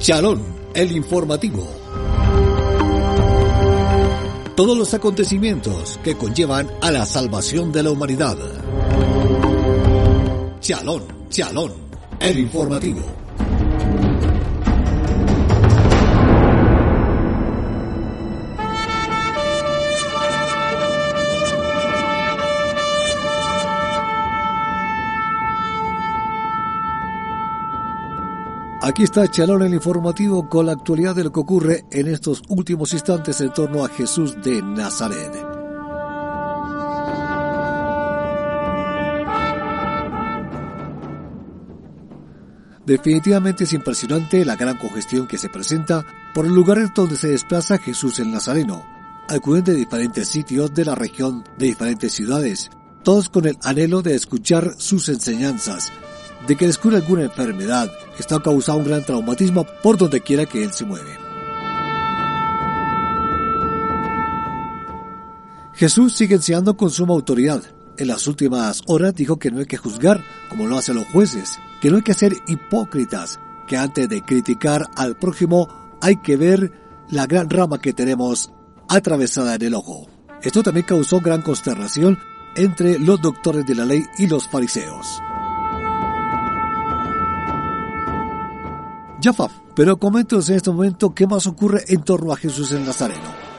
Chalón, el informativo. Todos los acontecimientos que conllevan a la salvación de la humanidad. Chalón, Chalón, el informativo. Aquí está Chalón el informativo con la actualidad de lo que ocurre en estos últimos instantes en torno a Jesús de Nazaret. Definitivamente es impresionante la gran congestión que se presenta por el lugar donde se desplaza Jesús el Nazareno. Acuden de diferentes sitios de la región, de diferentes ciudades, todos con el anhelo de escuchar sus enseñanzas, de que descubre alguna enfermedad, está causando un gran traumatismo por donde quiera que él se mueve. Jesús sigue enseñando con suma autoridad. En las últimas horas dijo que no hay que juzgar como lo hacen los jueces, que no hay que ser hipócritas, que antes de criticar al prójimo hay que ver la gran rama que tenemos atravesada en el ojo. Esto también causó gran consternación entre los doctores de la ley y los fariseos. Yafa, pero coméntanos en este momento qué más ocurre en torno a Jesús el Nazareno.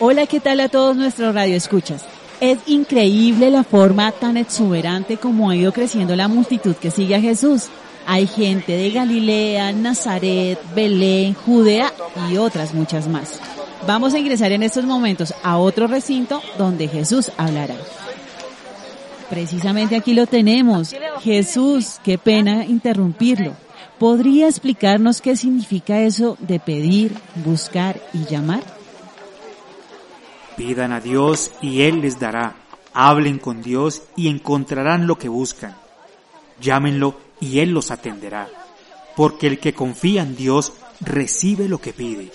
Hola, ¿qué tal a todos nuestros radioescuchas? Es increíble la forma tan exuberante como ha ido creciendo la multitud que sigue a Jesús. Hay gente de Galilea, Nazaret, Belén, Judea y otras muchas más. Vamos a ingresar en estos momentos a otro recinto donde Jesús hablará. Precisamente aquí lo tenemos. Jesús, qué pena interrumpirlo. ¿Podría explicarnos qué significa eso de pedir, buscar y llamar? Pidan a Dios y Él les dará. Hablen con Dios y encontrarán lo que buscan. Llámenlo y Él los atenderá. Porque el que confía en Dios recibe lo que pide,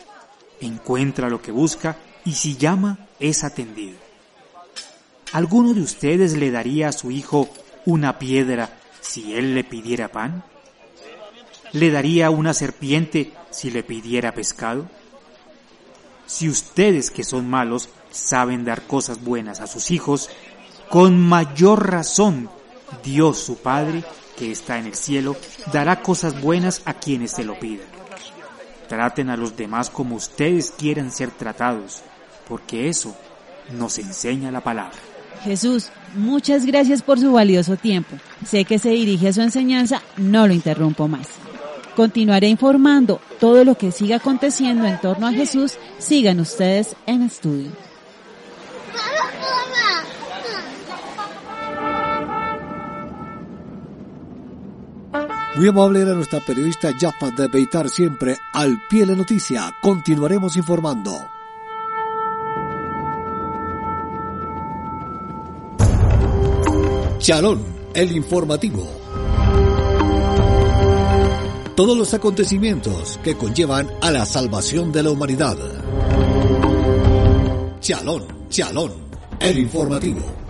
encuentra lo que busca y si llama es atendido. ¿Alguno de ustedes le daría a su hijo una piedra si él le pidiera pan? ¿Le daría una serpiente si le pidiera pescado? Si ustedes que son malos saben dar cosas buenas a sus hijos, con mayor razón Dios su Padre, que está en el cielo, dará cosas buenas a quienes se lo pidan. Traten a los demás como ustedes quieran ser tratados, porque eso nos enseña la palabra. Jesús, muchas gracias por su valioso tiempo. Sé que se dirige a su enseñanza, no lo interrumpo más. Continuaré informando todo lo que siga aconteciendo en torno a Jesús. Sigan ustedes en estudio. Muy amable era nuestra periodista Jaffa de Beitar siempre al pie de la noticia. Continuaremos informando. Chalón, el informativo. Todos los acontecimientos que conllevan a la salvación de la humanidad. Chalón, Chalón, el informativo.